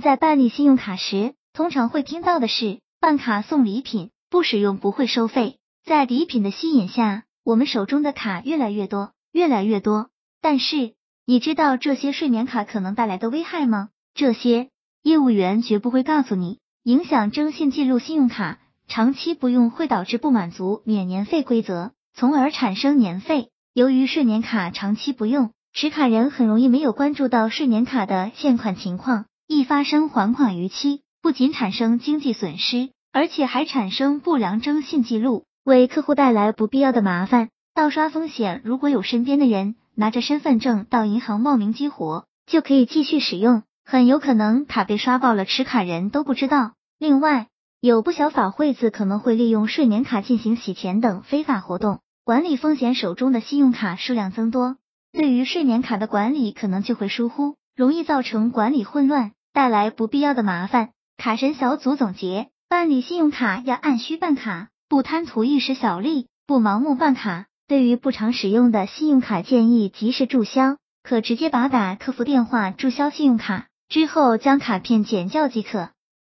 在办理信用卡时，通常会听到的是办卡送礼品，不使用不会收费。在礼品的吸引下，我们手中的卡越来越多，越来越多。但是，你知道这些睡眠卡可能带来的危害吗？这些业务员绝不会告诉你。影响征信记录，信用卡长期不用会导致不满足免年费规则，从而产生年费。由于睡眠卡长期不用，持卡人很容易没有关注到睡眠卡的现款情况，易发生还款逾期，不仅产生经济损失，而且还产生不良征信记录，为客户带来不必要的麻烦。盗刷风险，如果有身边的人拿着身份证到银行冒名激活，就可以继续使用，很有可能卡被刷爆了，持卡人都不知道。另外，有不少法会子可能会利用睡眠卡进行洗钱等非法活动，管理风险，手中的信用卡数量增多，对于睡眠卡的管理可能就会疏忽，容易造成管理混乱，带来不必要的麻烦。卡神小组总结：办理信用卡要按需办卡，不贪图一时小利，不盲目办卡。对于不常使用的信用卡，建议及时注销，可直接拨打客服电话注销信用卡，之后将卡片减掉即可。